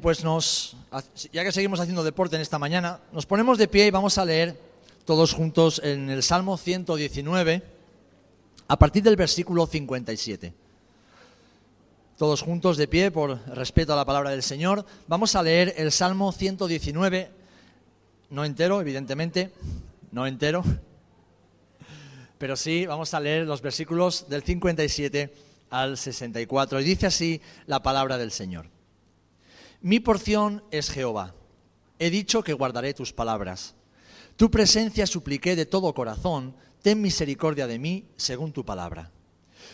Pues nos, ya que seguimos haciendo deporte en esta mañana, nos ponemos de pie y vamos a leer todos juntos en el Salmo 119, a partir del versículo 57. Todos juntos de pie, por respeto a la palabra del Señor, vamos a leer el Salmo 119, no entero, evidentemente, no entero, pero sí vamos a leer los versículos del 57 al 64. Y dice así la palabra del Señor. Mi porción es Jehová. He dicho que guardaré tus palabras. Tu presencia supliqué de todo corazón, ten misericordia de mí según tu palabra.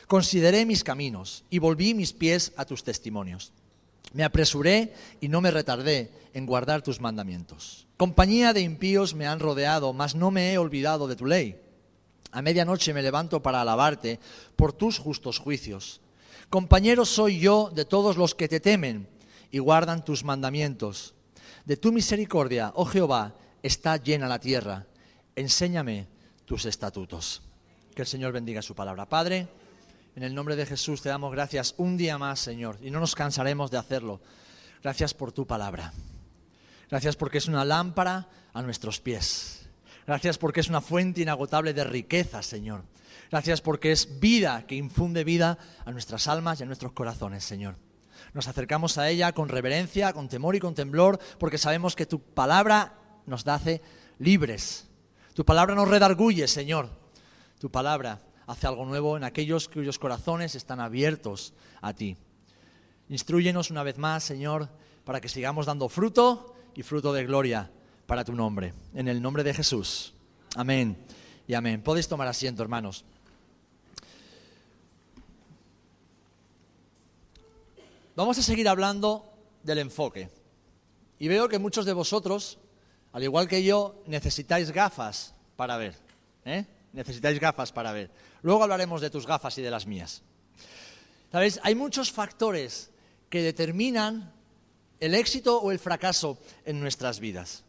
Consideré mis caminos y volví mis pies a tus testimonios. Me apresuré y no me retardé en guardar tus mandamientos. Compañía de impíos me han rodeado, mas no me he olvidado de tu ley. A medianoche me levanto para alabarte por tus justos juicios. Compañero soy yo de todos los que te temen y guardan tus mandamientos. De tu misericordia, oh Jehová, está llena la tierra. Enséñame tus estatutos. Que el Señor bendiga su palabra. Padre, en el nombre de Jesús te damos gracias un día más, Señor, y no nos cansaremos de hacerlo. Gracias por tu palabra. Gracias porque es una lámpara a nuestros pies. Gracias porque es una fuente inagotable de riqueza, Señor. Gracias porque es vida que infunde vida a nuestras almas y a nuestros corazones, Señor. Nos acercamos a ella con reverencia, con temor y con temblor, porque sabemos que tu palabra nos hace libres. Tu palabra nos redarguye, Señor. Tu palabra hace algo nuevo en aquellos cuyos corazones están abiertos a ti. Instruyenos una vez más, Señor, para que sigamos dando fruto y fruto de gloria para tu nombre. En el nombre de Jesús. Amén y amén. Podéis tomar asiento, hermanos. Vamos a seguir hablando del enfoque. Y veo que muchos de vosotros, al igual que yo, necesitáis gafas para ver. ¿eh? Necesitáis gafas para ver. Luego hablaremos de tus gafas y de las mías. ¿Sabéis? Hay muchos factores que determinan el éxito o el fracaso en nuestras vidas.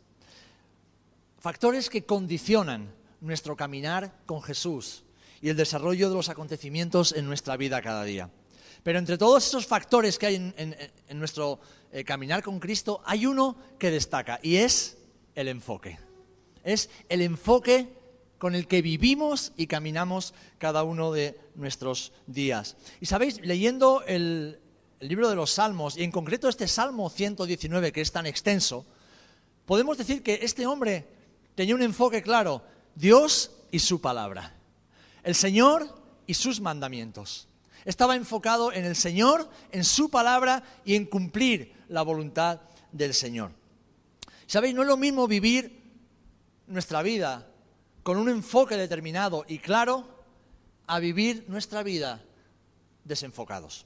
Factores que condicionan nuestro caminar con Jesús y el desarrollo de los acontecimientos en nuestra vida cada día. Pero entre todos esos factores que hay en, nuestro eh, caminar con Cristo, hay uno que destaca y es el enfoque. Es el enfoque con el que vivimos y caminamos cada uno de nuestros días. Y sabéis, leyendo el, el libro de los Salmos, y en concreto este Salmo 119 que es tan extenso, podemos decir que este hombre tenía un enfoque claro, Dios y su palabra, el Señor y sus mandamientos estaba enfocado en el Señor, en su palabra y en cumplir la voluntad del Señor. ¿Sabéis? No es lo mismo vivir nuestra vida con un enfoque determinado y claro a vivir nuestra vida desenfocados.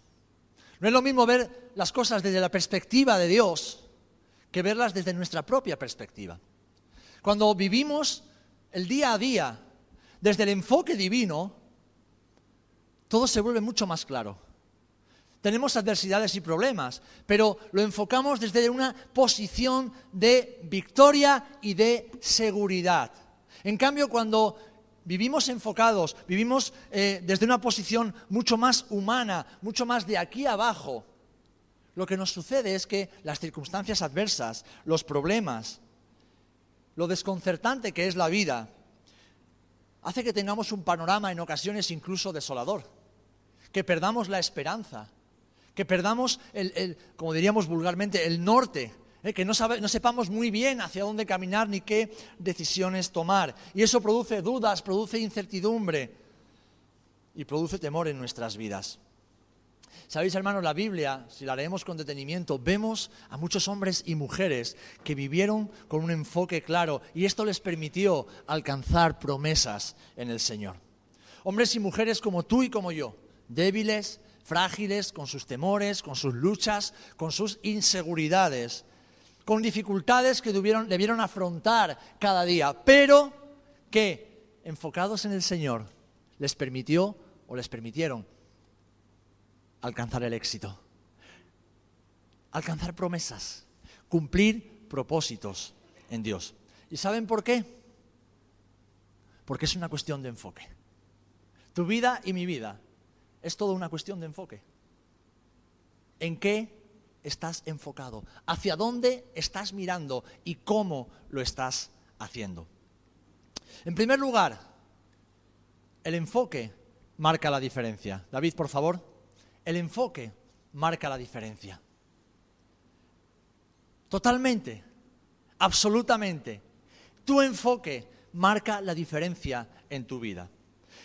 No es lo mismo ver las cosas desde la perspectiva de Dios que verlas desde nuestra propia perspectiva. Cuando vivimos el día a día desde el enfoque divino, todo se vuelve mucho más claro. Tenemos adversidades y problemas, pero lo enfocamos desde una posición de victoria y de seguridad. En cambio, cuando vivimos enfocados, vivimos eh, desde una posición mucho más humana, mucho más de aquí abajo, lo que nos sucede es que las circunstancias adversas, los problemas, lo desconcertante que es la vida, hace que tengamos un panorama en ocasiones incluso desolador que perdamos la esperanza, que perdamos, el, como diríamos vulgarmente, el norte, ¿eh? que no, no sepamos muy bien hacia dónde caminar ni qué decisiones tomar. Y eso produce dudas, produce incertidumbre y produce temor en nuestras vidas. Sabéis, hermanos, la Biblia, si la leemos con detenimiento, vemos a muchos hombres y mujeres que vivieron con un enfoque claro y esto les permitió alcanzar promesas en el Señor. Hombres y mujeres como tú y como yo, débiles, frágiles, con sus temores, con sus luchas, con sus inseguridades, con dificultades que debieron, afrontar cada día, pero que, enfocados en el Señor, les permitió o les permitieron alcanzar el éxito, alcanzar promesas, cumplir propósitos en Dios. ¿Y saben por qué? Porque es una cuestión de enfoque. Tu vida y mi vida es toda una cuestión de enfoque. ¿En qué estás enfocado, hacia dónde estás mirando y cómo lo estás haciendo. En primer lugar, el enfoque marca la diferencia. David, por favor, el enfoque marca la diferencia. Totalmente, absolutamente. Tu enfoque marca la diferencia en tu vida.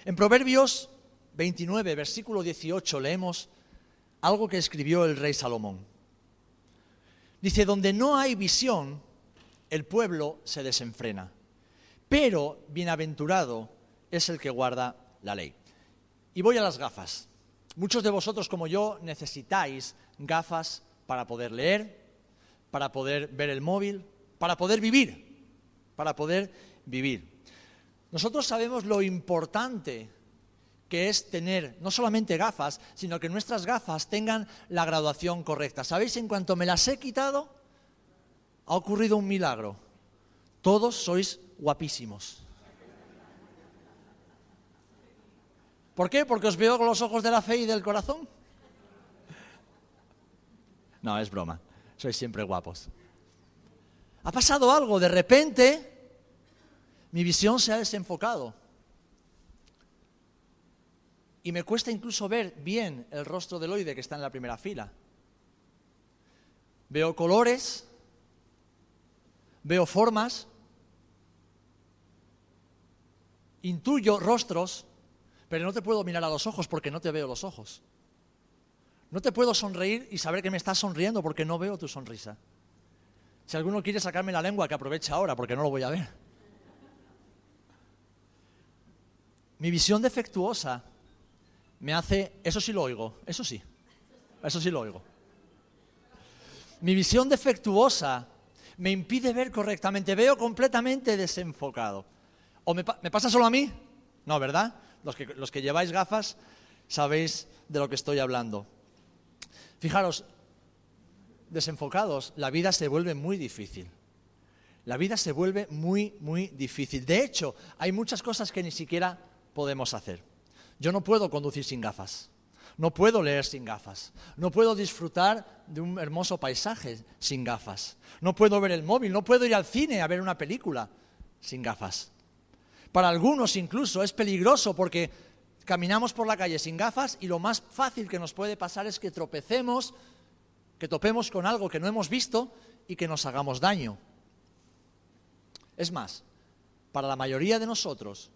En Proverbios 29, versículo 18, leemos algo que escribió el rey Salomón. Dice, donde no hay visión, el pueblo se desenfrena, pero bienaventurado es el que guarda la ley. Y voy a las gafas. Muchos de vosotros como yo necesitáis gafas para poder leer, para poder ver el móvil, para poder vivir, para poder vivir. Nosotros sabemos lo importante que es tener no solamente gafas, sino que nuestras gafas tengan la graduación correcta. ¿Sabéis? En cuanto me las he quitado, ha ocurrido un milagro. Todos sois guapísimos. ¿Por qué? Porque os veo con los ojos de la fe y del corazón. No, es broma. Sois siempre guapos. Ha pasado algo, de repente mi visión se ha desenfocado y me cuesta incluso ver bien el rostro del oide que está en la primera fila. Veo colores, veo formas, intuyo rostros, pero no te puedo mirar a los ojos porque no te veo los ojos. No te puedo sonreír y saber que me estás sonriendo porque no veo tu sonrisa. Si alguno quiere sacarme la lengua, que aproveche ahora porque no lo voy a ver. Mi visión defectuosa me hace, eso sí lo oigo, eso sí, eso sí lo oigo. Mi visión defectuosa me impide ver correctamente, veo completamente desenfocado. ¿O me, pasa solo a mí? No, ¿verdad? Los que, los que lleváis gafas sabéis de lo que estoy hablando. Fijaros, desenfocados, la vida se vuelve muy difícil. La vida se vuelve muy, muy difícil. De hecho, hay muchas cosas que ni siquiera podemos hacer. Yo no puedo conducir sin gafas, no puedo leer sin gafas, no puedo disfrutar de un hermoso paisaje sin gafas, no puedo ver el móvil, no puedo ir al cine a ver una película sin gafas. Para algunos incluso es peligroso porque caminamos por la calle sin gafas y lo más fácil que nos puede pasar es que tropecemos, que topemos con algo que no hemos visto y que nos hagamos daño. Es más, para la mayoría de nosotros,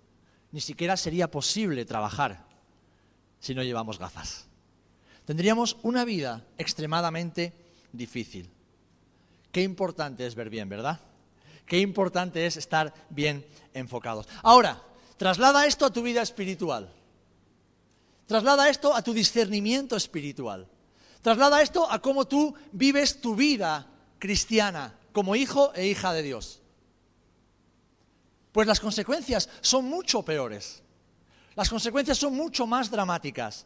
ni siquiera sería posible trabajar si no llevamos gafas. Tendríamos una vida extremadamente difícil. Qué importante es ver bien, ¿verdad? Qué importante es estar bien enfocados. Ahora, traslada esto a tu vida espiritual. Traslada esto a tu discernimiento espiritual. Traslada esto a cómo tú vives tu vida cristiana como hijo e hija de Dios pues las consecuencias son mucho peores. Las consecuencias son mucho más dramáticas.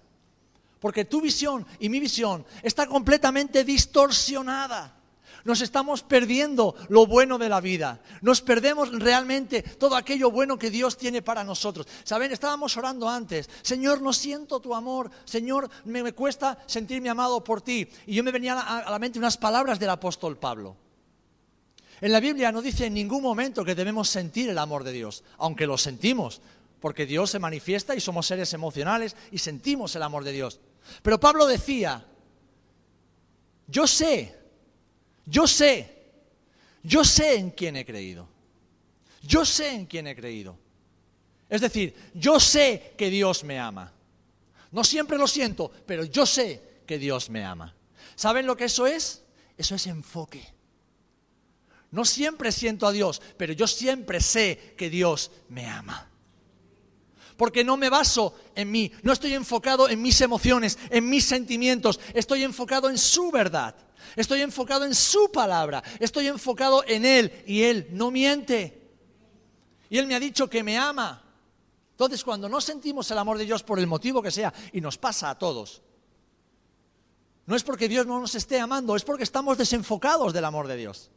Porque tu visión y mi visión está completamente distorsionada. Nos estamos perdiendo lo bueno de la vida. Nos perdemos realmente todo aquello bueno que Dios tiene para nosotros. Saben, estábamos orando antes. Señor, no siento tu amor. Señor, me, cuesta sentirme amado por ti. Y yo me venía a la mente unas palabras del apóstol Pablo. En la Biblia no dice en ningún momento que debemos sentir el amor de Dios, aunque lo sentimos, porque Dios se manifiesta y somos seres emocionales y sentimos el amor de Dios. Pero Pablo decía, yo sé, yo sé, yo sé en quién he creído. Yo sé en quién he creído. Es decir, yo sé que Dios me ama. No siempre lo siento, pero yo sé que Dios me ama. ¿Saben lo que eso es? Eso es enfoque. No siempre siento a Dios, pero yo siempre sé que Dios me ama. Porque no me baso en mí, no estoy enfocado en mis emociones, en mis sentimientos, estoy enfocado en su verdad, estoy enfocado en su palabra, estoy enfocado en Él y Él no miente. Y Él me ha dicho que me ama. Entonces, cuando no sentimos el amor de Dios por el motivo que sea, y nos pasa a todos, no es porque Dios no nos esté amando, es porque estamos desenfocados del amor de Dios.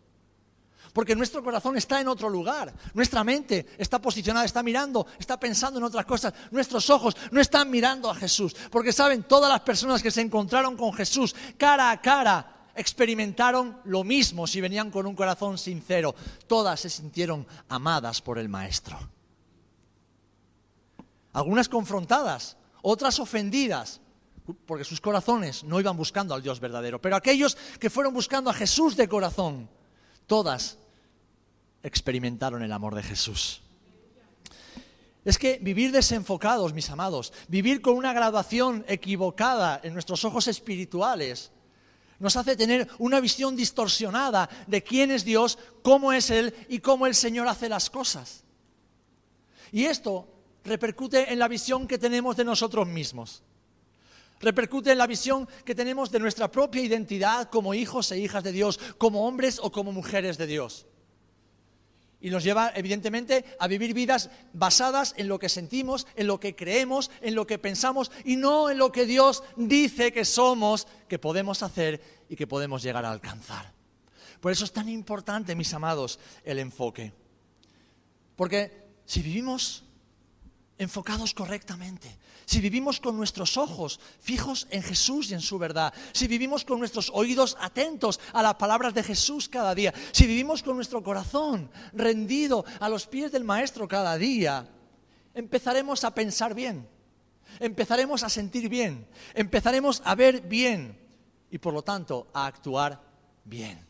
Porque nuestro corazón está en otro lugar. Nuestra mente está posicionada, está mirando, está pensando en otras cosas. Nuestros ojos no están mirando a Jesús. Porque saben, todas las personas que se encontraron con Jesús cara a cara experimentaron lo mismo si venían con un corazón sincero. Todas se sintieron amadas por el Maestro. Algunas confrontadas, otras ofendidas, porque sus corazones no iban buscando al Dios verdadero. Pero aquellos que fueron buscando a Jesús de corazón, todas experimentaron el amor de Jesús. Es que vivir desenfocados, mis amados, vivir con una graduación equivocada en nuestros ojos espirituales, nos hace tener una visión distorsionada de quién es Dios, cómo es Él y cómo el Señor hace las cosas. Y esto repercute en la visión que tenemos de nosotros mismos. Repercute en la visión que tenemos de nuestra propia identidad como hijos e hijas de Dios, como hombres o como mujeres de Dios. Y nos lleva, evidentemente, a vivir vidas basadas en lo que sentimos, en lo que creemos, en lo que pensamos y no en lo que Dios dice que somos, que podemos hacer y que podemos llegar a alcanzar. Por eso es tan importante, mis amados, el enfoque. Porque si vivimos enfocados correctamente, si vivimos con nuestros ojos fijos en Jesús y en su verdad, si vivimos con nuestros oídos atentos a las palabras de Jesús cada día, si vivimos con nuestro corazón rendido a los pies del Maestro cada día, empezaremos a pensar bien, empezaremos a sentir bien, empezaremos a ver bien y por lo tanto a actuar bien.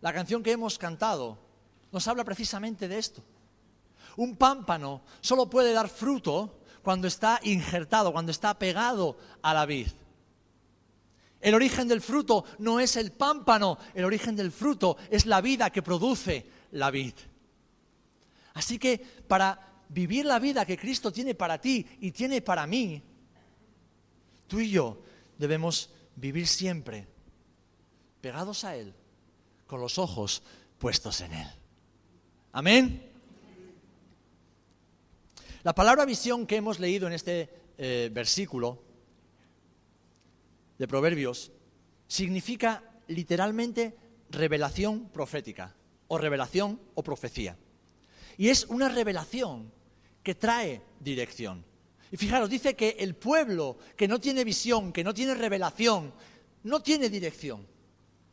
La canción que hemos cantado nos habla precisamente de esto. Un pámpano solo puede dar fruto cuando está injertado, cuando está pegado a la vid. El origen del fruto no es el pámpano, el origen del fruto es la vida que produce la vid. Así que para vivir la vida que Cristo tiene para ti y tiene para mí, tú y yo debemos vivir siempre pegados a Él, con los ojos puestos en Él. Amén. La palabra visión que hemos leído en este eh, versículo de Proverbios significa literalmente revelación profética o revelación o profecía. Y es una revelación que trae dirección. Y fijaros, dice que el pueblo que no tiene visión, que no tiene revelación, no tiene dirección.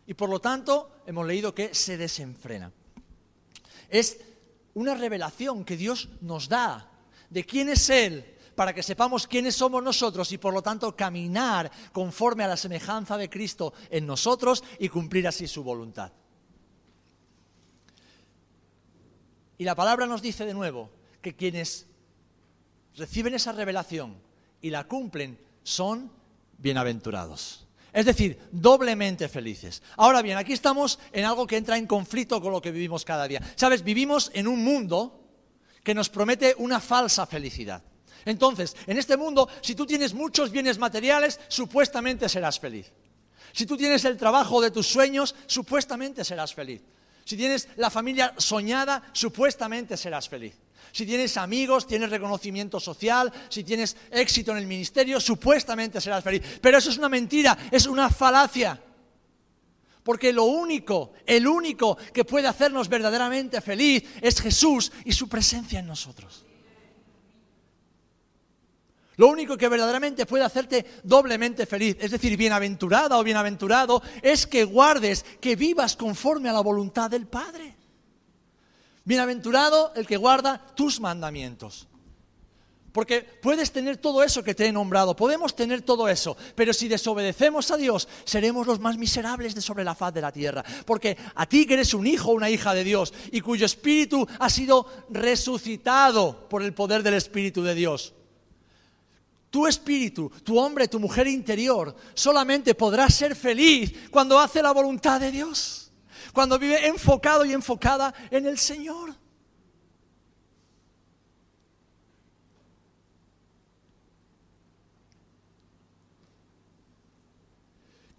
Y por lo tanto, hemos leído que se desenfrena. Es una revelación que Dios nos da de quién es Él, para que sepamos quiénes somos nosotros y por lo tanto caminar conforme a la semejanza de Cristo en nosotros y cumplir así su voluntad. Y la palabra nos dice de nuevo que quienes reciben esa revelación y la cumplen son bienaventurados. Es decir, doblemente felices. Ahora bien, aquí estamos en algo que entra en conflicto con lo que vivimos cada día. Sabes, vivimos en un mundo que nos promete una falsa felicidad. Entonces, en este mundo, si tú tienes muchos bienes materiales, supuestamente serás feliz. Si tú tienes el trabajo de tus sueños, supuestamente serás feliz. Si tienes la familia soñada, supuestamente serás feliz. Si tienes amigos, tienes reconocimiento social, si tienes éxito en el ministerio, supuestamente serás feliz. Pero eso es una mentira, es una falacia. Porque lo único, el único que puede hacernos verdaderamente feliz es Jesús y su presencia en nosotros. Lo único que verdaderamente puede hacerte doblemente feliz, es decir, bienaventurada o bienaventurado, es que guardes, que vivas conforme a la voluntad del Padre. Bienaventurado el que guarda tus mandamientos. Porque puedes tener todo eso que te he nombrado, podemos tener todo eso, pero si desobedecemos a Dios, seremos los más miserables de sobre la faz de la tierra. Porque a ti que eres un hijo o una hija de Dios y cuyo espíritu ha sido resucitado por el poder del Espíritu de Dios, tu espíritu, tu hombre, tu mujer interior, solamente podrá ser feliz cuando hace la voluntad de Dios, cuando vive enfocado y enfocada en el Señor.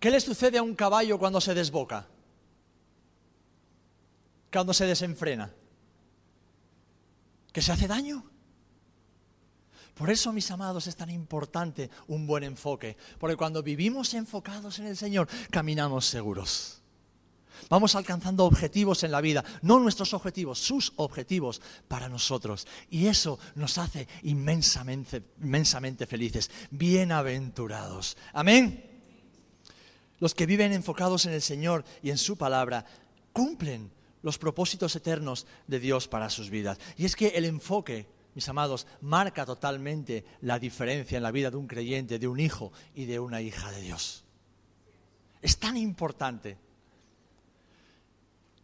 ¿Qué le sucede a un caballo cuando se desboca? Cuando se desenfrena. ¿Que se hace daño? Por eso, mis amados, es tan importante un buen enfoque, porque cuando vivimos enfocados en el Señor, caminamos seguros. Vamos alcanzando objetivos en la vida, no nuestros objetivos, sus objetivos para nosotros. Y eso nos hace inmensamente, inmensamente felices, bienaventurados. Amén. Los que viven enfocados en el Señor y en su palabra, cumplen los propósitos eternos de Dios para sus vidas. Y es que el enfoque, mis amados, marca totalmente la diferencia en la vida de un creyente, de un hijo y de una hija de Dios. Es tan importante.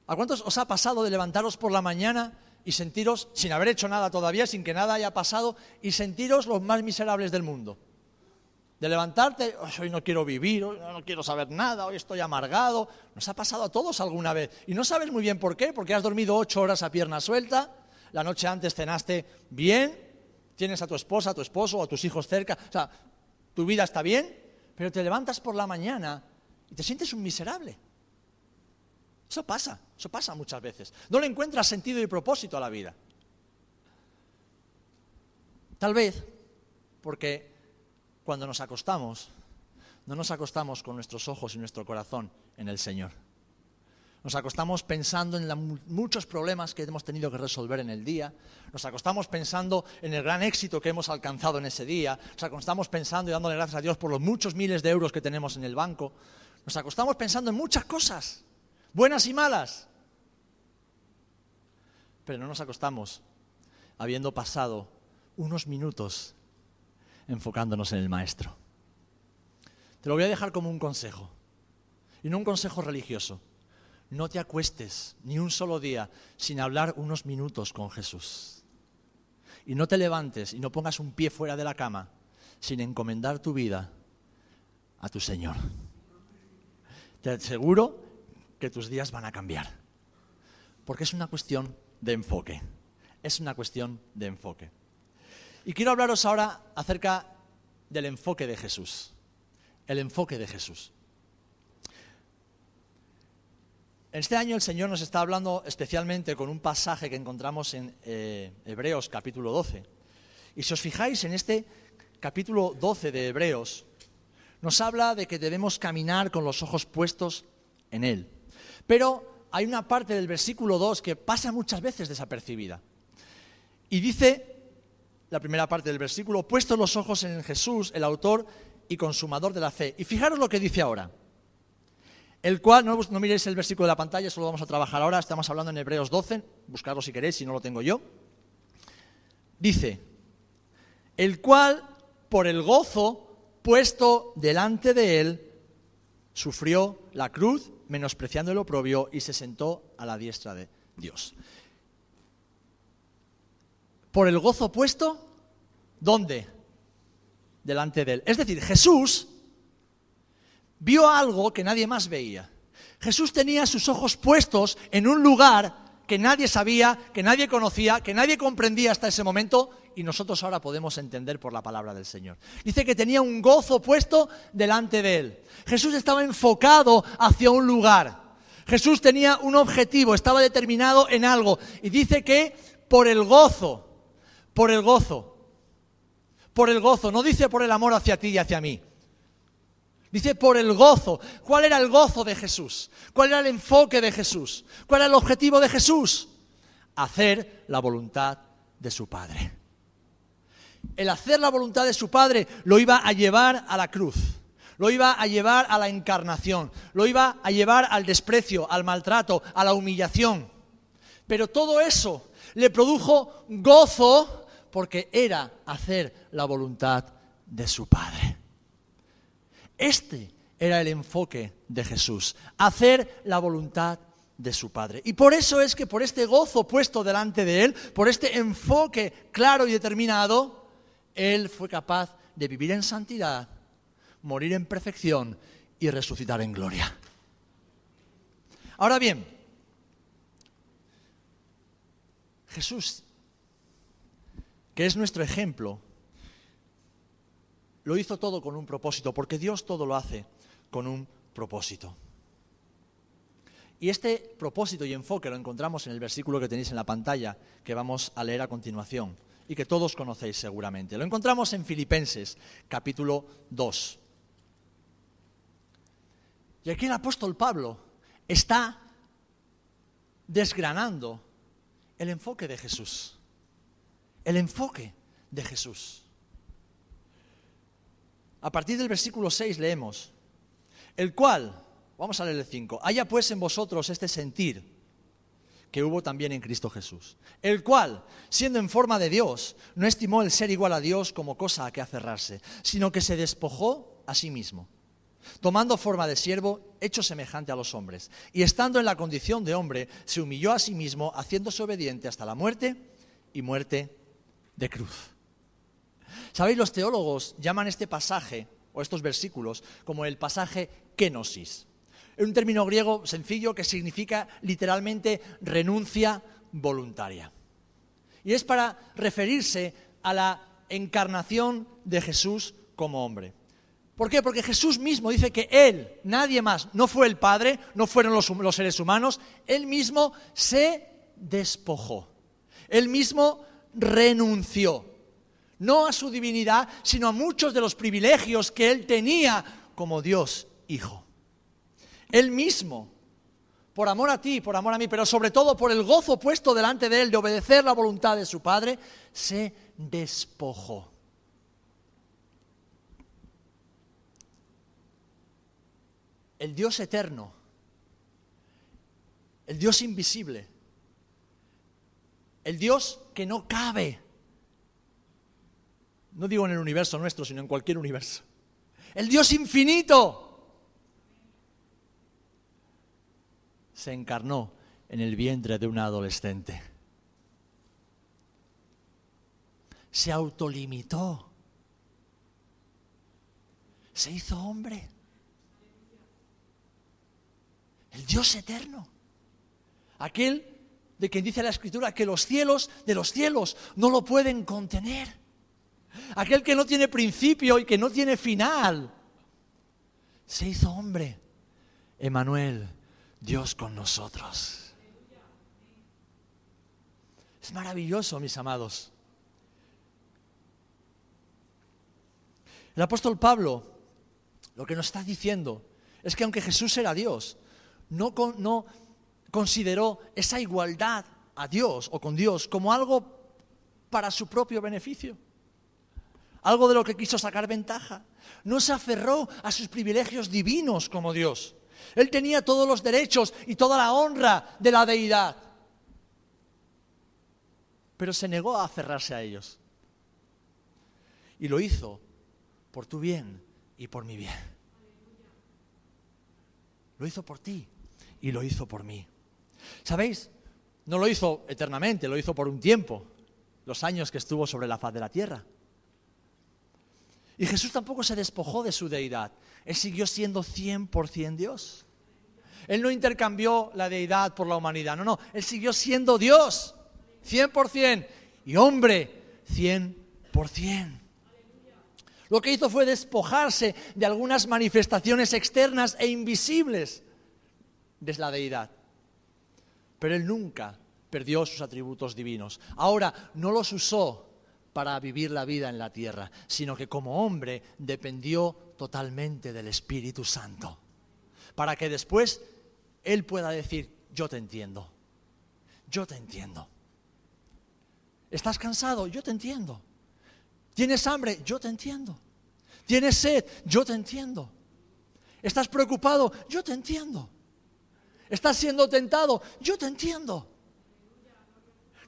¿A cuántos os ha pasado de levantaros por la mañana y sentiros, sin haber hecho nada todavía, sin que nada haya pasado, y sentiros los más miserables del mundo? De levantarte, hoy no quiero vivir, hoy no quiero saber nada, hoy estoy amargado. Nos ha pasado a todos alguna vez. Y no sabes muy bien por qué, porque has dormido ocho horas a pierna suelta, la noche antes cenaste bien, tienes a tu esposa, a tu esposo o a tus hijos cerca, o sea, tu vida está bien, pero te levantas por la mañana y te sientes un miserable. Eso pasa, eso pasa muchas veces. No le encuentras sentido y propósito a la vida. Tal vez porque cuando nos acostamos, no nos acostamos con nuestros ojos y nuestro corazón en el Señor. Nos acostamos pensando en muchos problemas que hemos tenido que resolver en el día. Nos acostamos pensando en el gran éxito que hemos alcanzado en ese día. Nos acostamos pensando y dándole gracias a Dios por los muchos miles de euros que tenemos en el banco. Nos acostamos pensando en muchas cosas, buenas y malas. Pero no nos acostamos habiendo pasado unos minutos enfocándonos en el Maestro. Te lo voy a dejar como un consejo, y no un consejo religioso. No te acuestes ni un solo día sin hablar unos minutos con Jesús. Y no te levantes y no pongas un pie fuera de la cama sin encomendar tu vida a tu Señor. Te aseguro que tus días van a cambiar. Porque es una cuestión de enfoque. Es una cuestión de enfoque. Y quiero hablaros ahora acerca del enfoque de Jesús. El enfoque de Jesús. Este año el Señor nos está hablando especialmente con un pasaje que encontramos en eh, Hebreos capítulo 12. Y si os fijáis en este capítulo 12 de Hebreos, nos habla de que debemos caminar con los ojos puestos en Él. Pero hay una parte del versículo 2 que pasa muchas veces desapercibida. Y dice la primera parte del versículo, puestos los ojos en Jesús, el autor y consumador de la fe. Y fijaros lo que dice ahora. El cual, no, no miréis el versículo de la pantalla, eso lo vamos a trabajar ahora, estamos hablando en Hebreos 12, buscarlo si queréis, si no lo tengo yo. Dice, el cual, por el gozo puesto delante de él, sufrió la cruz, menospreciando el oprobio, y se sentó a la diestra de Dios por el gozo puesto, ¿dónde? Delante de él. Es decir, Jesús vio algo que nadie más veía. Jesús tenía sus ojos puestos en un lugar que nadie sabía, que nadie conocía, que nadie comprendía hasta ese momento y nosotros ahora podemos entender por la palabra del Señor. Dice que tenía un gozo puesto delante de él. Jesús estaba enfocado hacia un lugar. Jesús tenía un objetivo, estaba determinado en algo y dice que por el gozo por el gozo. Por el gozo. No dice por el amor hacia ti y hacia mí. Dice por el gozo. ¿Cuál era el gozo de Jesús? ¿Cuál era el enfoque de Jesús? ¿Cuál era el objetivo de Jesús? Hacer la voluntad de su Padre. El hacer la voluntad de su Padre lo iba a llevar a la cruz, lo iba a llevar a la encarnación, lo iba a llevar al desprecio, al maltrato, a la humillación. Pero todo eso le produjo gozo porque era hacer la voluntad de su Padre. Este era el enfoque de Jesús, hacer la voluntad de su Padre. Y por eso es que por este gozo puesto delante de Él, por este enfoque claro y determinado, Él fue capaz de vivir en santidad, morir en perfección y resucitar en gloria. Ahora bien, Jesús que es nuestro ejemplo, lo hizo todo con un propósito, porque Dios todo lo hace con un propósito. Y este propósito y enfoque lo encontramos en el versículo que tenéis en la pantalla, que vamos a leer a continuación, y que todos conocéis seguramente. Lo encontramos en Filipenses, capítulo 2. Y aquí el apóstol Pablo está desgranando el enfoque de Jesús el enfoque de Jesús. A partir del versículo 6 leemos, El cual, vamos a leer el 5, haya pues en vosotros este sentir que hubo también en Cristo Jesús, el cual, siendo en forma de Dios, no estimó el ser igual a Dios como cosa a que aferrarse, sino que se despojó a sí mismo, tomando forma de siervo, hecho semejante a los hombres, y estando en la condición de hombre, se humilló a sí mismo, haciéndose obediente hasta la muerte y muerte de cruz. ¿Sabéis? Los teólogos llaman este pasaje o estos versículos como el pasaje kenosis. Es un término griego sencillo que significa literalmente renuncia voluntaria. Y es para referirse a la encarnación de Jesús como hombre. ¿Por qué? Porque Jesús mismo dice que Él, nadie más, no fue el Padre, no fueron los, los seres humanos, Él mismo se despojó. Él mismo renunció, no a su divinidad, sino a muchos de los privilegios que Él tenía como Dios Hijo. Él mismo, por amor a ti, por amor a mí, pero sobre todo por el gozo puesto delante de Él de obedecer la voluntad de su Padre, se despojó. El Dios eterno, el Dios invisible, el Dios que no cabe, no digo en el universo nuestro, sino en cualquier universo, el Dios infinito, se encarnó en el vientre de una adolescente. Se autolimitó. Se hizo hombre. El Dios eterno. Aquel de quien dice la Escritura que los cielos de los cielos no lo pueden contener. Aquel que no tiene principio y que no tiene final. Se hizo hombre. Emanuel, Dios con nosotros. Es maravilloso, mis amados. El apóstol Pablo lo que nos está diciendo es que aunque Jesús era Dios, no, no consideró esa igualdad a Dios o con Dios como algo para su propio beneficio, algo de lo que quiso sacar ventaja. No se aferró a sus privilegios divinos como Dios, él tenía todos los derechos y toda la honra de la deidad. Pero se negó a aferrarse a ellos. Y lo hizo por tu bien y por mi bien. Lo hizo por ti y lo hizo por mí. ¿Sabéis? No lo hizo eternamente, lo hizo por un tiempo, los años que estuvo sobre la faz de la tierra. Y Jesús tampoco se despojó de su deidad. Él siguió siendo 100% Dios. Él no intercambió la deidad por la humanidad. No, no. Él siguió siendo Dios. 100%. Y hombre. 100%. Lo que hizo fue despojarse de algunas manifestaciones externas e invisibles de la deidad. Pero él nunca perdió sus atributos divinos. Ahora, no los usó para vivir la vida en la tierra, sino que como hombre dependió totalmente del Espíritu Santo, para que después Él pueda decir, yo te entiendo, yo te entiendo. ¿Estás cansado? Yo te entiendo. ¿Tienes hambre? Yo te entiendo. ¿Tienes sed? Yo te entiendo. ¿Estás preocupado? Yo te entiendo. ¿Estás siendo tentado? Yo te entiendo.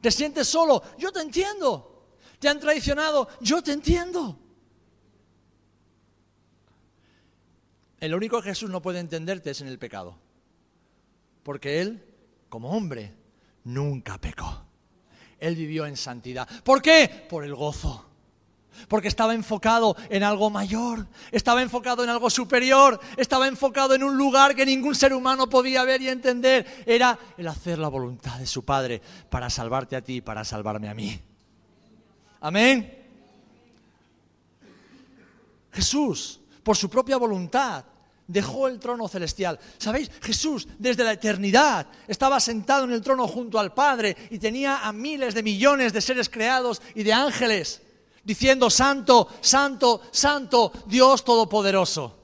¿Te sientes solo? Yo te entiendo te han traicionado, yo te entiendo. El único que Jesús no puede entenderte es en el pecado. Porque Él, como hombre, nunca pecó. Él vivió en santidad. ¿Por qué? Por el gozo. Porque estaba enfocado en algo mayor, estaba enfocado en algo superior, estaba enfocado en un lugar que ningún ser humano podía ver y entender. Era el hacer la voluntad de su Padre para salvarte a ti y para salvarme a mí. Amén. Jesús, por su propia voluntad, dejó el trono celestial. ¿Sabéis? Jesús desde la eternidad estaba sentado en el trono junto al Padre y tenía a miles de millones de seres creados y de ángeles diciendo, Santo, Santo, Santo, Dios Todopoderoso.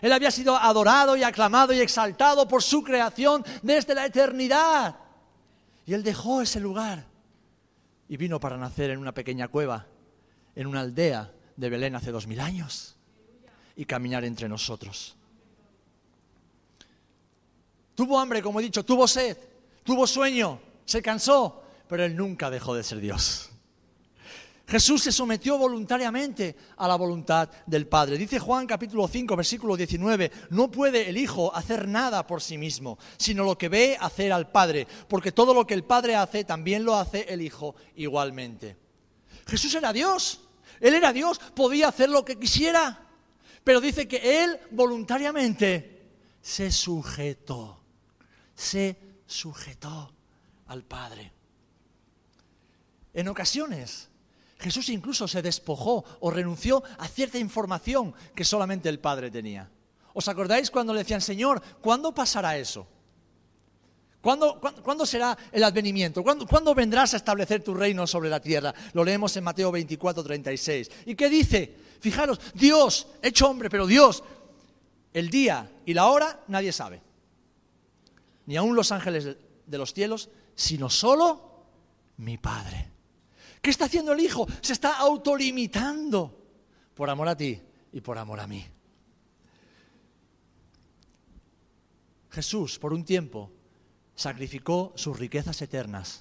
Él había sido adorado y aclamado y exaltado por su creación desde la eternidad. Y él dejó ese lugar y vino para nacer en una pequeña cueva, en una aldea de Belén hace dos mil años y caminar entre nosotros. Tuvo hambre, como he dicho, tuvo sed, tuvo sueño, se cansó, pero él nunca dejó de ser Dios. Jesús se sometió voluntariamente a la voluntad del Padre. Dice Juan capítulo 5, versículo 19, no puede el Hijo hacer nada por sí mismo, sino lo que ve hacer al Padre, porque todo lo que el Padre hace, también lo hace el Hijo igualmente. Jesús era Dios, Él era Dios, podía hacer lo que quisiera, pero dice que Él voluntariamente se sujetó, se sujetó al Padre. En ocasiones, Jesús incluso se despojó o renunció a cierta información que solamente el Padre tenía. ¿Os acordáis cuando le decían, Señor, ¿cuándo pasará eso? ¿Cuándo, será el advenimiento? ¿Cuándo, vendrás a establecer tu reino sobre la tierra? Lo leemos en Mateo 24, 36. ¿Y qué dice? Fijaros, Dios, hecho hombre, pero Dios, el día y la hora nadie sabe. Ni aun los ángeles de los cielos, sino solo mi Padre. ¿Qué está haciendo el Hijo? Se está autolimitando por amor a ti y por amor a mí. Jesús, por un tiempo, sacrificó sus riquezas eternas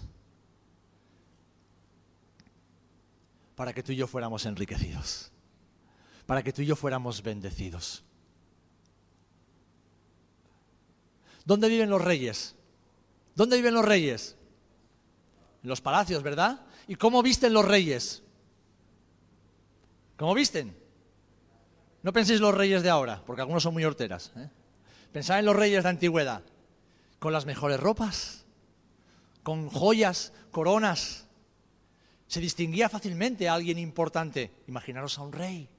para que tú y yo fuéramos enriquecidos, para que tú y yo fuéramos bendecidos. ¿Dónde viven los reyes? ¿Dónde viven los reyes? En los palacios, ¿verdad? ¿Y cómo visten los reyes? ¿Cómo visten? No penséis los reyes de ahora, porque algunos son muy horteras. ¿eh? Pensad en los reyes de antigüedad, con las mejores ropas, con joyas, coronas. Se distinguía fácilmente a alguien importante. Imaginaros a un rey.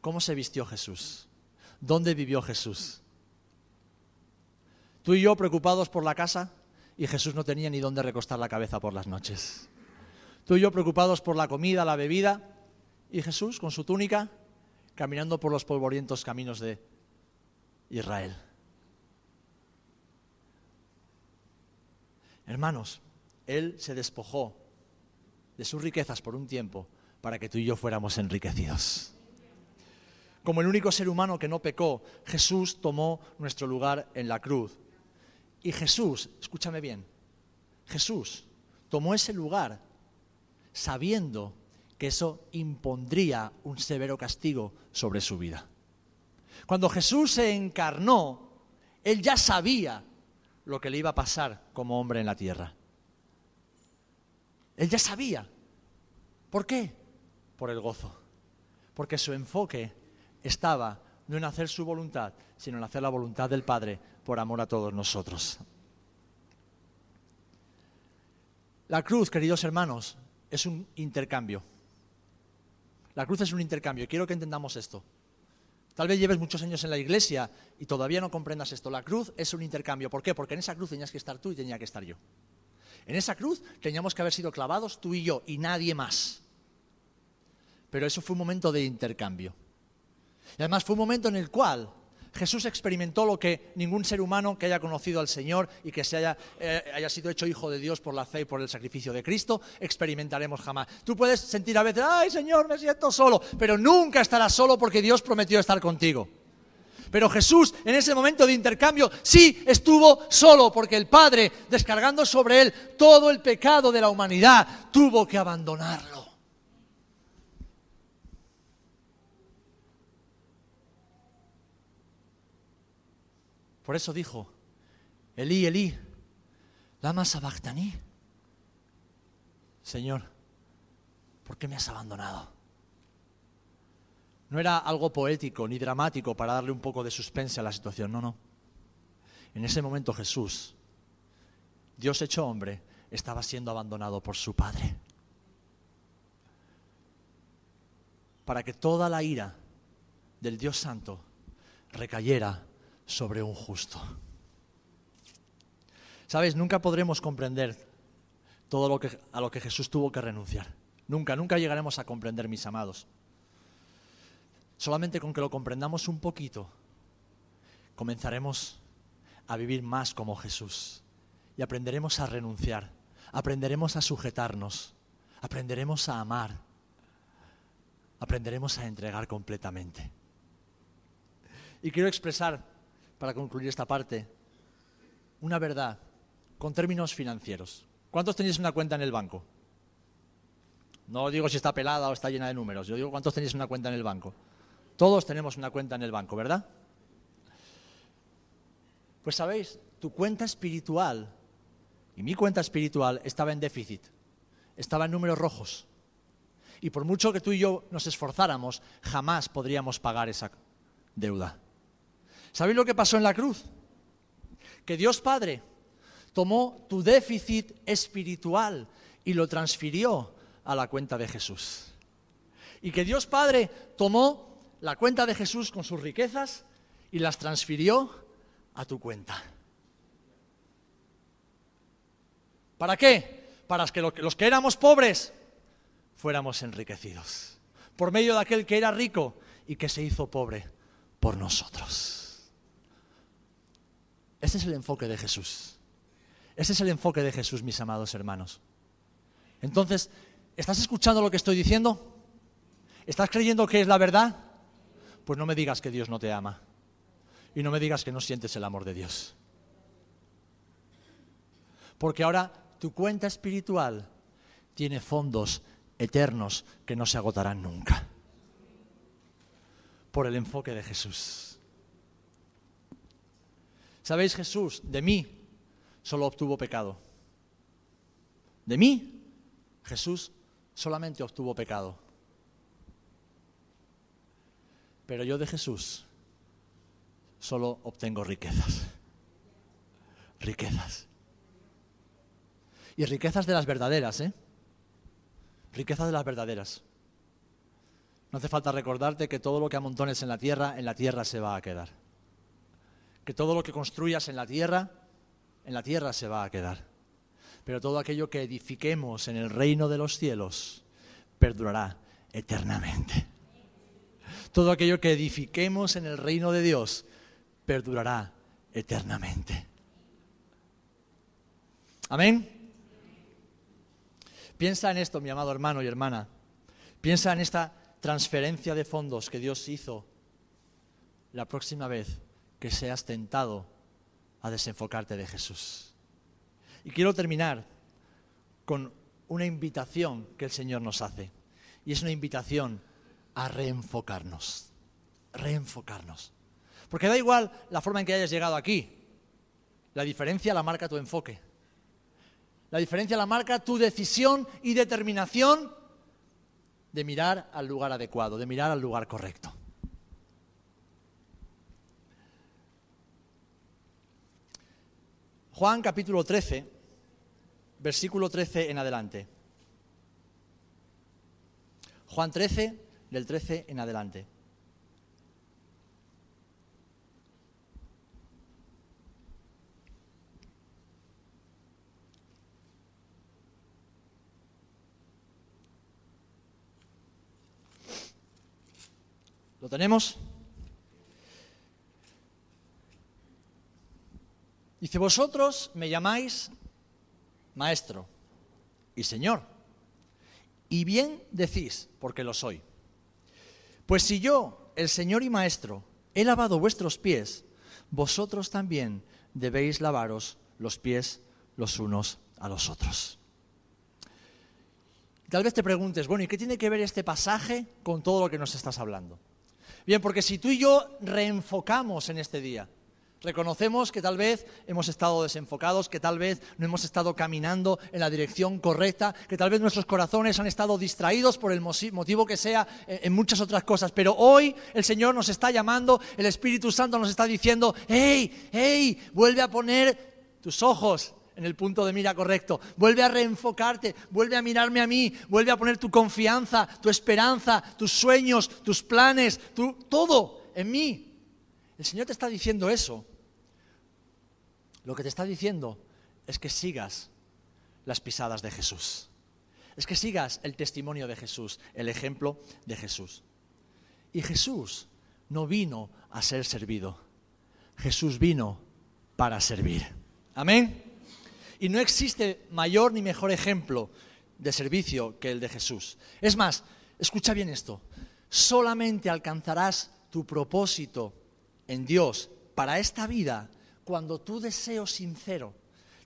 ¿Cómo se vistió Jesús? ¿Dónde vivió Jesús? Tú y yo preocupados por la casa, y Jesús no tenía ni dónde recostar la cabeza por las noches. Tú y yo preocupados por la comida, la bebida, y Jesús con su túnica caminando por los polvorientos caminos de Israel. Hermanos, Él se despojó de sus riquezas por un tiempo para que tú y yo fuéramos enriquecidos. Como el único ser humano que no pecó, Jesús tomó nuestro lugar en la cruz y Jesús, escúchame bien, Jesús tomó ese lugar sabiendo que eso impondría un severo castigo sobre su vida. Cuando Jesús se encarnó, él ya sabía lo que le iba a pasar como hombre en la tierra. Él ya sabía. ¿Por qué? Por el gozo. Porque su enfoque estaba no en hacer su voluntad, sino en hacer la voluntad del Padre por amor a todos nosotros. La cruz, queridos hermanos, es un intercambio. La cruz es un intercambio. Quiero que entendamos esto. Tal vez lleves muchos años en la iglesia y todavía no comprendas esto. La cruz es un intercambio. ¿Por qué? Porque en esa cruz tenías que estar tú y tenía que estar yo. En esa cruz teníamos que haber sido clavados tú y yo y nadie más. Pero eso fue un momento de intercambio. Y además fue un momento en el cual Jesús experimentó lo que ningún ser humano que haya conocido al Señor y que se haya, eh, haya, sido hecho hijo de Dios por la fe y por el sacrificio de Cristo, experimentaremos jamás. Tú puedes sentir a veces, ay Señor, me siento solo, pero nunca estarás solo porque Dios prometió estar contigo. Pero Jesús en ese momento de intercambio sí estuvo solo porque el Padre, descargando sobre él todo el pecado de la humanidad, tuvo que abandonarlo. Por eso dijo, Elí, Elí, lama sabachthani. Señor, ¿por qué me has abandonado? No era algo poético ni dramático para darle un poco de suspense a la situación, no, no. En ese momento Jesús, Dios hecho hombre, estaba siendo abandonado por su Padre. Para que toda la ira del Dios Santo recayera sobre un justo. Sabes, nunca podremos comprender todo lo que, a lo que Jesús tuvo que renunciar. Nunca, nunca llegaremos a comprender, mis amados. Solamente con que lo comprendamos un poquito, comenzaremos a vivir más como Jesús y aprenderemos a renunciar, aprenderemos a sujetarnos, aprenderemos a amar, aprenderemos a entregar completamente. Y quiero expresar para concluir esta parte, una verdad con términos financieros. ¿Cuántos tenéis una cuenta en el banco? No digo si está pelada o está llena de números, yo digo cuántos tenéis una cuenta en el banco. Todos tenemos una cuenta en el banco, ¿verdad? Pues sabéis, tu cuenta espiritual y mi cuenta espiritual estaba en déficit, estaba en números rojos. Y por mucho que tú y yo nos esforzáramos, jamás podríamos pagar esa deuda. ¿Sabéis lo que pasó en la cruz? Que Dios Padre tomó tu déficit espiritual y lo transfirió a la cuenta de Jesús. Y que Dios Padre tomó la cuenta de Jesús con sus riquezas y las transfirió a tu cuenta. ¿Para qué? Para que los que éramos pobres fuéramos enriquecidos. Por medio de aquel que era rico y que se hizo pobre por nosotros. Ese es el enfoque de Jesús. Ese es el enfoque de Jesús, mis amados hermanos. Entonces, ¿estás escuchando lo que estoy diciendo? ¿Estás creyendo que es la verdad? Pues no me digas que Dios no te ama. Y no me digas que no sientes el amor de Dios. Porque ahora tu cuenta espiritual tiene fondos eternos que no se agotarán nunca. Por el enfoque de Jesús. ¿Sabéis Jesús? De mí solo obtuvo pecado. De mí Jesús solamente obtuvo pecado. Pero yo de Jesús solo obtengo riquezas. Riquezas. Y riquezas de las verdaderas, ¿eh? Riquezas de las verdaderas. No hace falta recordarte que todo lo que amontones en la tierra, en la tierra se va a quedar. Que todo lo que construyas en la tierra, en la tierra se va a quedar. Pero todo aquello que edifiquemos en el reino de los cielos perdurará eternamente. Todo aquello que edifiquemos en el reino de Dios perdurará eternamente. Amén. Piensa en esto, mi amado hermano y hermana. Piensa en esta transferencia de fondos que Dios hizo la próxima vez que seas tentado a desenfocarte de Jesús. Y quiero terminar con una invitación que el Señor nos hace. Y es una invitación a reenfocarnos. Reenfocarnos. Porque da igual la forma en que hayas llegado aquí. La diferencia la marca tu enfoque. La diferencia la marca tu decisión y determinación de mirar al lugar adecuado, de mirar al lugar correcto. Juan capítulo 13, versículo 13 en adelante. Juan 13, del 13 en adelante. ¿Lo tenemos? Dice, vosotros me llamáis maestro y señor. Y bien decís, porque lo soy. Pues si yo, el Señor y Maestro, he lavado vuestros pies, vosotros también debéis lavaros los pies los unos a los otros. Tal vez te preguntes, bueno, ¿y qué tiene que ver este pasaje con todo lo que nos estás hablando? Bien, porque si tú y yo reenfocamos en este día, reconocemos que tal vez hemos estado desenfocados, que tal vez no hemos estado caminando en la dirección correcta, que tal vez nuestros corazones han estado distraídos por el motivo que sea en muchas otras cosas. Pero hoy el Señor nos está llamando, el Espíritu Santo nos está diciendo, hey, hey, vuelve a poner tus ojos en el punto de mira correcto. Vuelve a reenfocarte, vuelve a mirarme a mí, vuelve a poner tu confianza, tu esperanza, tus sueños, tus planes, tu, todo en mí. El Señor te está diciendo eso. Lo que te está diciendo es que sigas las pisadas de Jesús. Es que sigas el testimonio de Jesús, el ejemplo de Jesús. Y Jesús no vino a ser servido. Jesús vino para servir. Amén. Y no existe mayor ni mejor ejemplo de servicio que el de Jesús. Es más, escucha bien esto, solamente alcanzarás tu propósito en Dios para esta vida cuando tu deseo sincero,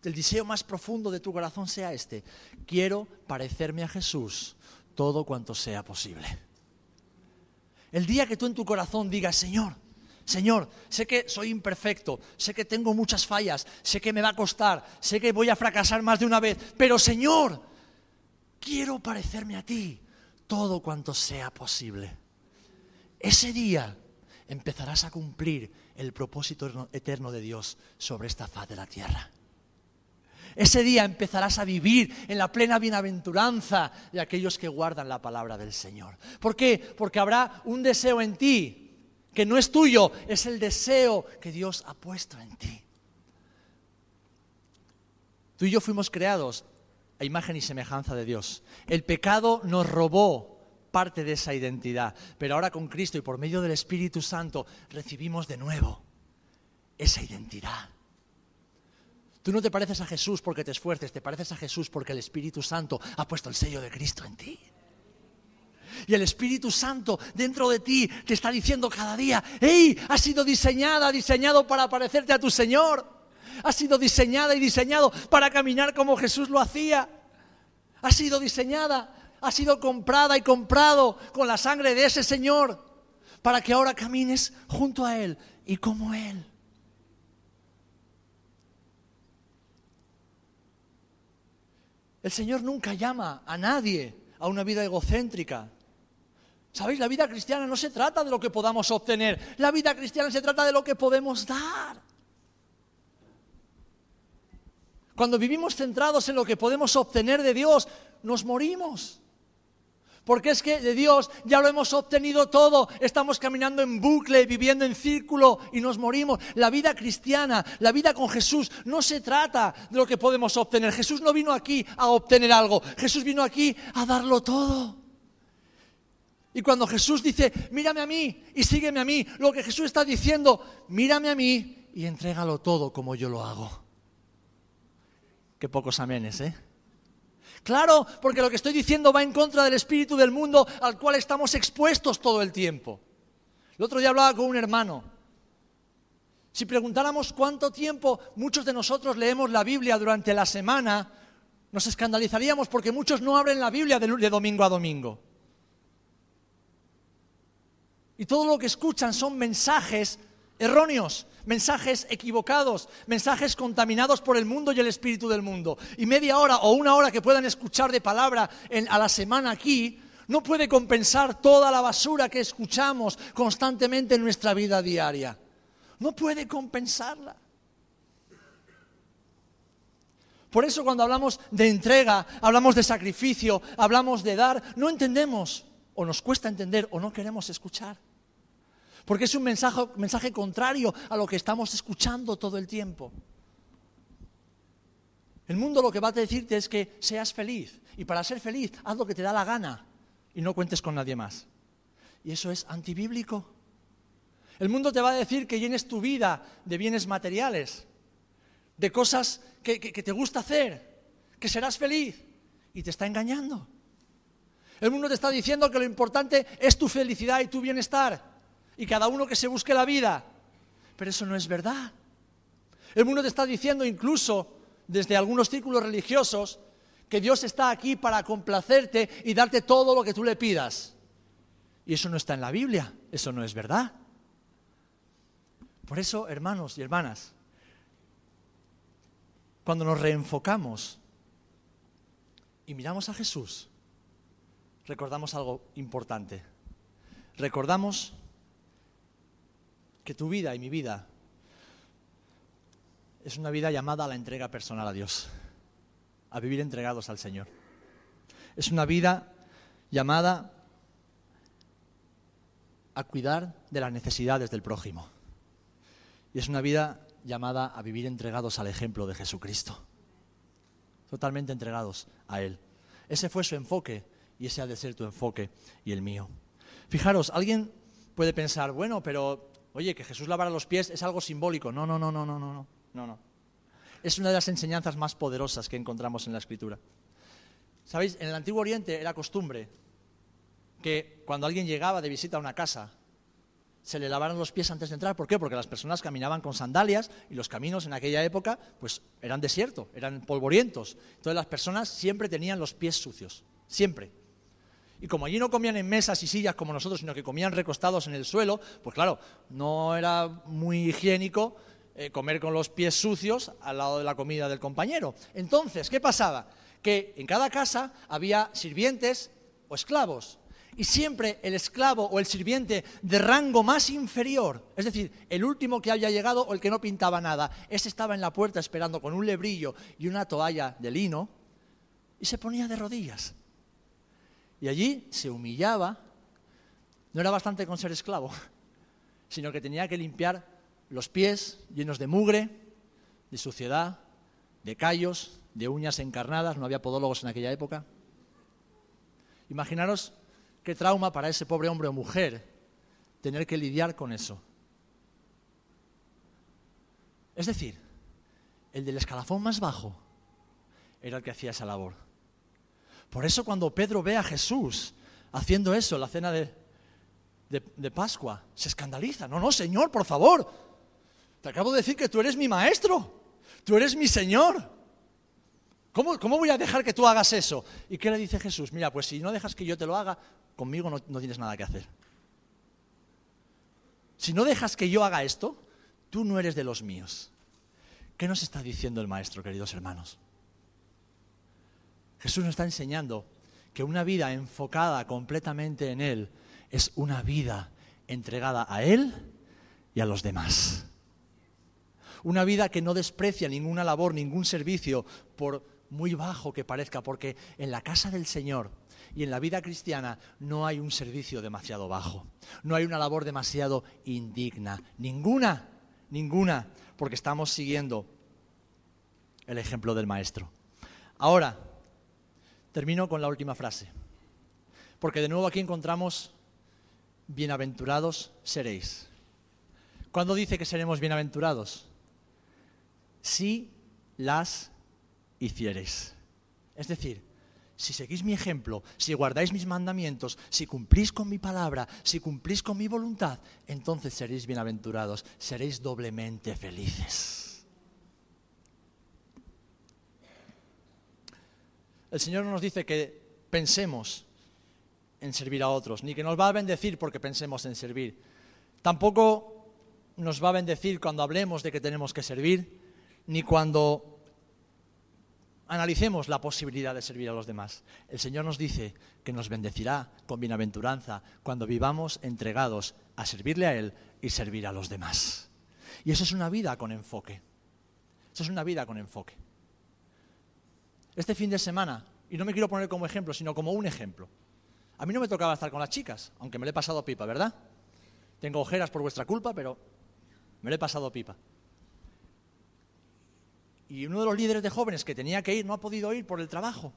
el deseo más profundo de tu corazón sea este, quiero parecerme a Jesús todo cuanto sea posible. El día que tú en tu corazón digas, Señor, Señor, sé que soy imperfecto, sé que tengo muchas fallas, sé que me va a costar, sé que voy a fracasar más de una vez, pero Señor, quiero parecerme a ti todo cuanto sea posible. Ese día empezarás a cumplir el propósito eterno de Dios sobre esta faz de la tierra. Ese día empezarás a vivir en la plena bienaventuranza de aquellos que guardan la palabra del Señor. ¿Por qué? Porque habrá un deseo en ti que no es tuyo, es el deseo que Dios ha puesto en ti. Tú y yo fuimos creados a imagen y semejanza de Dios. El pecado nos robó parte de esa identidad, pero ahora con Cristo y por medio del Espíritu Santo recibimos de nuevo esa identidad. Tú no te pareces a Jesús porque te esfuerces, te pareces a Jesús porque el Espíritu Santo ha puesto el sello de Cristo en ti. Y el Espíritu Santo dentro de ti te está diciendo cada día, hey, has sido diseñada, diseñado para parecerte a tu Señor. Has sido diseñada y diseñado para caminar como Jesús lo hacía. Has sido diseñada, has sido comprada y comprado con la sangre de ese Señor para que ahora camines junto a Él y como Él. El Señor nunca llama a nadie a una vida egocéntrica. ¿Sabéis? La vida cristiana no se trata de lo que podamos obtener. La vida cristiana se trata de lo que podemos dar. Cuando vivimos centrados en lo que podemos obtener de Dios, nos morimos. Porque es que de Dios ya lo hemos obtenido todo. Estamos caminando en bucle, viviendo en círculo y nos morimos. La vida cristiana, la vida con Jesús, no se trata de lo que podemos obtener. Jesús no vino aquí a obtener algo. Jesús vino aquí a darlo todo. Y cuando Jesús dice, mírame a mí y sígueme a mí, lo que Jesús está diciendo, mírame a mí y entrégalo todo como yo lo hago. Qué pocos amenes, ¿eh? Claro, porque lo que estoy diciendo va en contra del espíritu del mundo al cual estamos expuestos todo el tiempo. El otro día hablaba con un hermano. Si preguntáramos cuánto tiempo muchos de nosotros leemos la Biblia durante la semana, nos escandalizaríamos porque muchos no abren la Biblia de domingo a domingo. Y todo lo que escuchan son mensajes erróneos, mensajes equivocados, mensajes contaminados por el mundo y el espíritu del mundo. Y media hora o una hora que puedan escuchar de palabra a la semana aquí no puede compensar toda la basura que escuchamos constantemente en nuestra vida diaria. No puede compensarla. Por eso cuando hablamos de entrega, hablamos de sacrificio, hablamos de dar, no entendemos o nos cuesta entender o no queremos escuchar. Porque es un mensaje, contrario a lo que estamos escuchando todo el tiempo. El mundo lo que va a decirte es que seas feliz. Y para ser feliz, haz lo que te da la gana y no cuentes con nadie más. Y eso es antibíblico. El mundo te va a decir que llenes tu vida de bienes materiales, de cosas que, que te gusta hacer, que serás feliz. Y te está engañando. El mundo te está diciendo que lo importante es tu felicidad y tu bienestar y cada uno que se busque la vida. Pero eso no es verdad. El mundo te está diciendo incluso desde algunos círculos religiosos que Dios está aquí para complacerte y darte todo lo que tú le pidas. Y eso no está en la Biblia, eso no es verdad. Por eso, hermanos y hermanas, cuando nos reenfocamos y miramos a Jesús, recordamos algo importante. Recordamos que tu vida y mi vida es una vida llamada a la entrega personal a Dios, a vivir entregados al Señor. Es una vida llamada a cuidar de las necesidades del prójimo. Y es una vida llamada a vivir entregados al ejemplo de Jesucristo. Totalmente entregados a Él. Ese fue su enfoque y ese ha de ser tu enfoque y el mío. Fijaros, alguien puede pensar, bueno, pero Oye, que Jesús lavara los pies es algo simbólico. No, no, no, no, no, no, no, no. Es una de las enseñanzas más poderosas que encontramos en la Escritura. ¿Sabéis? En el Antiguo Oriente era costumbre que cuando alguien llegaba de visita a una casa, se le lavaran los pies antes de entrar. ¿Por qué? Porque las personas caminaban con sandalias y los caminos en aquella época pues eran desierto, eran polvorientos. Entonces las personas siempre tenían los pies sucios, siempre. Y como allí no comían en mesas y sillas como nosotros, sino que comían recostados en el suelo, pues claro, no era muy higiénico eh, comer con los pies sucios al lado de la comida del compañero. Entonces, ¿qué pasaba? Que en cada casa había sirvientes o esclavos. Y siempre el esclavo o el sirviente de rango más inferior, es decir, el último que había llegado o el que no pintaba nada, ese estaba en la puerta esperando con un lebrillo y una toalla de lino y se ponía de rodillas y allí se humillaba. No era bastante con ser esclavo, sino que tenía que limpiar los pies llenos de mugre, de suciedad, de callos, de uñas encarnadas. No había podólogos en aquella época. Imaginaros qué trauma para ese pobre hombre o mujer tener que lidiar con eso. Es decir, el del escalafón más bajo era el que hacía esa labor. Por eso cuando Pedro ve a Jesús haciendo eso en la cena de, de, Pascua, se escandaliza. No, no, Señor, por favor. Te acabo de decir que tú eres mi maestro. Tú eres mi Señor. ¿Cómo, voy a dejar que tú hagas eso? ¿Y qué le dice Jesús? Mira, pues si no dejas que yo te lo haga, conmigo no, no tienes nada que hacer. Si no dejas que yo haga esto, tú no eres de los míos. ¿Qué nos está diciendo el Maestro, queridos hermanos? Jesús nos está enseñando que una vida enfocada completamente en Él es una vida entregada a Él y a los demás. Una vida que no desprecia ninguna labor, ningún servicio, por muy bajo que parezca, porque en la casa del Señor y en la vida cristiana no hay un servicio demasiado bajo, no hay una labor demasiado indigna, ninguna, ninguna, porque estamos siguiendo el ejemplo del Maestro. Ahora, Termino con la última frase, porque de nuevo aquí encontramos bienaventurados seréis. ¿Cuándo dice que seremos bienaventurados? Si las hiciereis. Es decir, si seguís mi ejemplo, si guardáis mis mandamientos, si cumplís con mi palabra, si cumplís con mi voluntad, entonces seréis bienaventurados, seréis doblemente felices. El Señor no nos dice que pensemos en servir a otros, ni que nos va a bendecir porque pensemos en servir. Tampoco nos va a bendecir cuando hablemos de que tenemos que servir, ni cuando analicemos la posibilidad de servir a los demás. El Señor nos dice que nos bendecirá con bienaventuranza cuando vivamos entregados a servirle a Él y servir a los demás. Y eso es una vida con enfoque. Eso es una vida con enfoque. Este fin de semana, y no me quiero poner como ejemplo, sino como un ejemplo. A mí no me tocaba estar con las chicas, aunque me lo he pasado pipa, ¿verdad? Tengo ojeras por vuestra culpa, pero me lo he pasado pipa. Y uno de los líderes de jóvenes que tenía que ir no ha podido ir por el trabajo.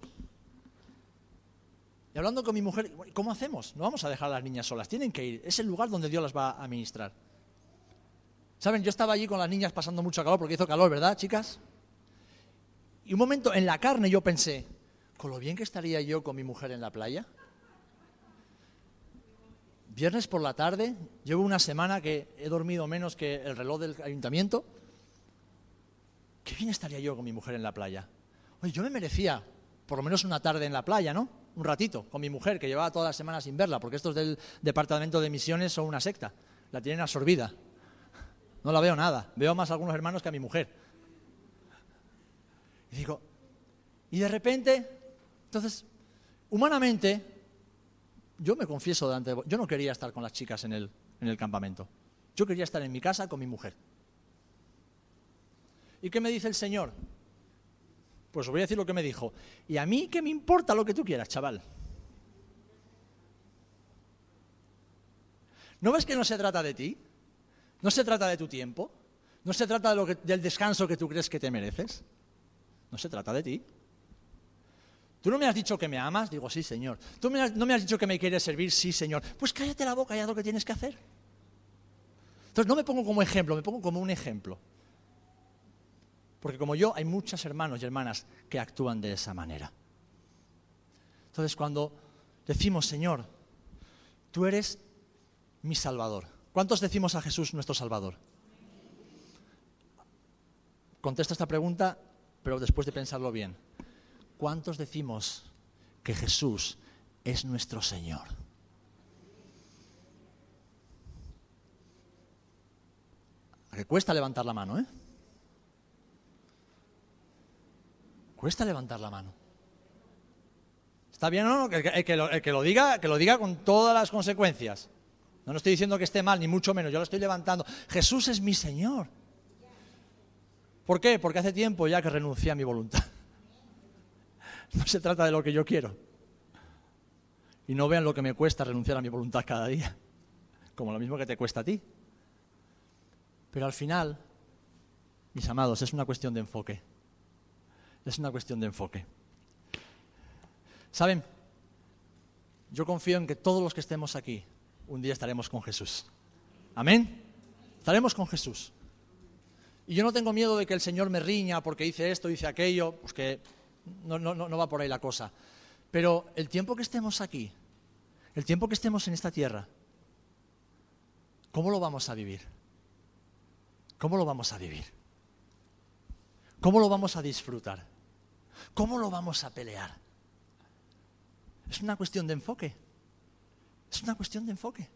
Y hablando con mi mujer, ¿cómo hacemos? No vamos a dejar a las niñas solas, tienen que ir. Es el lugar donde Dios las va a administrar. Saben, yo estaba allí con las niñas pasando mucho calor porque hizo calor, ¿verdad, chicas? Y un momento en la carne yo pensé, con lo bien que estaría yo con mi mujer en la playa. Viernes por la tarde, llevo una semana que he dormido menos que el reloj del ayuntamiento. Qué bien estaría yo con mi mujer en la playa. Oye, yo me merecía por lo menos una tarde en la playa, ¿no? Un ratito, con mi mujer, que llevaba todas las semanas sin verla, porque estos del departamento de misiones son una secta. La tienen absorbida. No la veo nada. Veo más a algunos hermanos que a mi mujer. Y digo, y de repente, entonces, humanamente, yo me confieso delante de vos, yo no quería estar con las chicas en el, en el campamento. Yo quería estar en mi casa con mi mujer. ¿Y qué me dice el Señor? Pues os voy a decir lo que me dijo. Y a mí, ¿qué me importa lo que tú quieras, chaval? ¿No ves que no se trata de ti? ¿No se trata de tu tiempo? ¿No se trata del descanso que tú crees que te mereces? No se trata de ti. ¿Tú no me has dicho que me amas? Digo, sí, Señor. ¿Tú no me has dicho que me quieres servir? Sí, Señor. Pues cállate la boca y haz lo que tienes que hacer. Entonces no me pongo como ejemplo, me pongo como un ejemplo. Porque como yo, hay muchos hermanos y hermanas que actúan de esa manera. Entonces cuando decimos, Señor, tú eres mi Salvador, ¿Cuántos decimos a Jesús nuestro Salvador? Contesto esta pregunta, pero después de pensarlo bien. ¿Cuántos decimos que Jesús es nuestro Señor? Que cuesta levantar la mano, ¿eh? Cuesta levantar la mano. ¿Está bien o no? Que, lo, que lo diga, que lo diga con todas las consecuencias. No, no estoy diciendo que esté mal, ni mucho menos. Yo lo estoy levantando. Jesús es mi Señor. ¿Por qué? Porque hace tiempo ya que renuncié a mi voluntad. No se trata de lo que yo quiero. Y no vean lo que me cuesta renunciar a mi voluntad cada día. Como lo mismo que te cuesta a ti. Pero al final, mis amados, es una cuestión de enfoque. Es una cuestión de enfoque. ¿Saben? Yo confío en que todos los que estemos aquí, un día estaremos con Jesús. Amén. Estaremos con Jesús. Y yo no tengo miedo de que el Señor me riña porque hice esto, hice aquello, pues que no, no, no va por ahí la cosa. Pero el tiempo que estemos aquí, el tiempo que estemos en esta tierra, ¿cómo lo vamos a vivir? ¿Cómo lo vamos a vivir? ¿Cómo lo vamos a disfrutar? ¿Cómo lo vamos a pelear? Es una cuestión de enfoque. Es una cuestión de enfoque.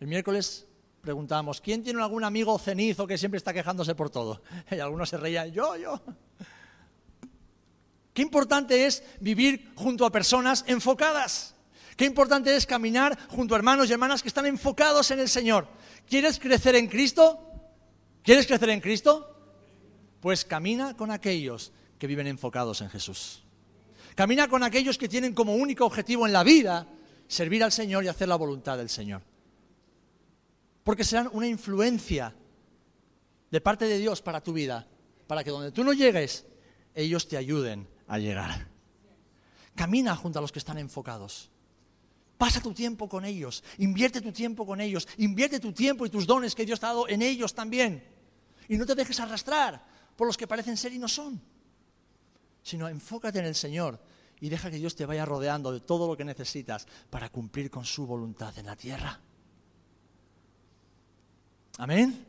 El miércoles preguntábamos, ¿quién tiene algún amigo cenizo que siempre está quejándose por todo? Y algunos se reían, yo, yo. Qué importante es vivir junto a personas enfocadas. Qué importante es caminar junto a hermanos y hermanas que están enfocados en el Señor. ¿Quieres crecer en Cristo? ¿Quieres crecer en Cristo? Pues camina con aquellos que viven enfocados en Jesús. Camina con aquellos que tienen como único objetivo en la vida servir al Señor y hacer la voluntad del Señor. Porque serán una influencia de parte de Dios para tu vida, para que donde tú no llegues, ellos te ayuden a llegar. Camina junto a los que están enfocados. Pasa tu tiempo con ellos, invierte tu tiempo con ellos, invierte tu tiempo y tus dones que Dios te ha dado en ellos también. Y no te dejes arrastrar por los que parecen ser y no son sino enfócate en el Señor y deja que Dios te vaya rodeando de todo lo que necesitas para cumplir con su voluntad en la tierra. Amén.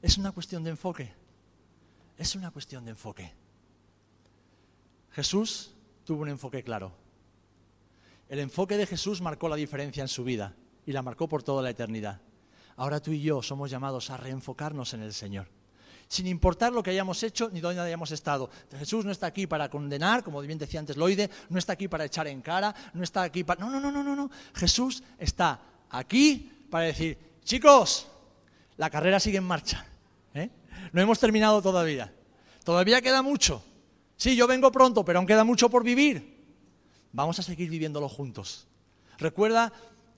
Es una cuestión de enfoque. Es una cuestión de enfoque. Jesús tuvo un enfoque claro. El enfoque de Jesús marcó la diferencia en su vida y la marcó por toda la eternidad. Ahora tú y yo somos llamados a reenfocarnos en el Señor sin importar lo que hayamos hecho ni dónde hayamos estado. Jesús no está aquí para condenar, como bien decía antes Loide, no está aquí para echar en cara, no está aquí para... No, no, no, no, no, no. Jesús está aquí para decir, chicos, la carrera sigue en marcha. ¿eh? No hemos terminado todavía. Todavía queda mucho. Sí, yo vengo pronto, pero aún queda mucho por vivir. Vamos a seguir viviéndolo juntos. Recuerda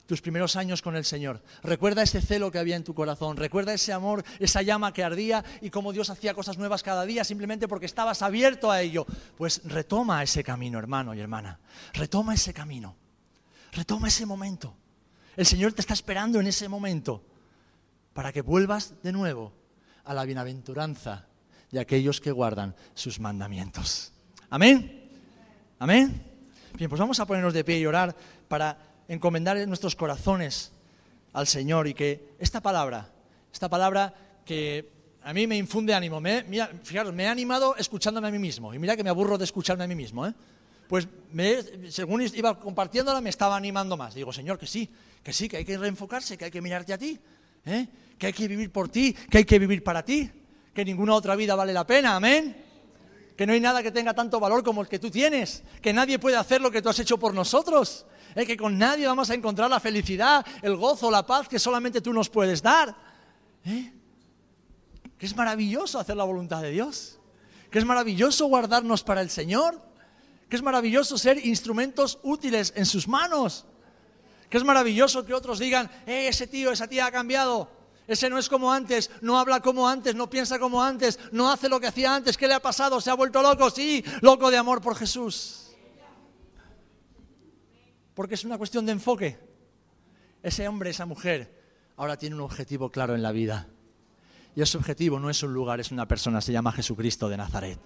tus primeros años con el Señor. Recuerda ese celo que había en tu corazón, recuerda ese amor, esa llama que ardía y cómo Dios hacía cosas nuevas cada día simplemente porque estabas abierto a ello. Pues retoma ese camino, hermano y hermana. Retoma ese camino. Retoma ese momento. El Señor te está esperando en ese momento para que vuelvas de nuevo a la bienaventuranza de aquellos que guardan sus mandamientos. Amén. Amén. Bien, pues vamos a ponernos de pie y orar para encomendar nuestros corazones al Señor y que esta palabra, esta palabra que a mí me infunde ánimo, me, mira, fijaros, me he animado escuchándome a mí mismo y mira que me aburro de escucharme a mí mismo, ¿eh? Pues según iba compartiéndola me estaba animando más. Digo, Señor, que sí, que sí, que hay que reenfocarse, que hay que mirarte a ti, ¿eh? que hay que vivir por ti, que hay que vivir para ti, que ninguna otra vida vale la pena, amén. Que no hay nada que tenga tanto valor como el que tú tienes, que nadie puede hacer lo que tú has hecho por nosotros, es que con nadie vamos a encontrar la felicidad, el gozo, la paz que solamente tú nos puedes dar. ¿Eh? Que es maravilloso hacer la voluntad de Dios. Que es maravilloso guardarnos para el Señor. Que es maravilloso ser instrumentos útiles en sus manos. Que es maravilloso que otros digan, eh, ese tío, esa tía ha cambiado. Ese no es como antes, no habla como antes, no piensa como antes, no hace lo que hacía antes. ¿Qué le ha pasado? ¿Se ha vuelto loco? Sí, loco de amor por Jesús porque es una cuestión de enfoque. Ese hombre, esa mujer, ahora tiene un objetivo claro en la vida. Y ese objetivo no es un lugar, es una persona, se llama Jesucristo de Nazaret.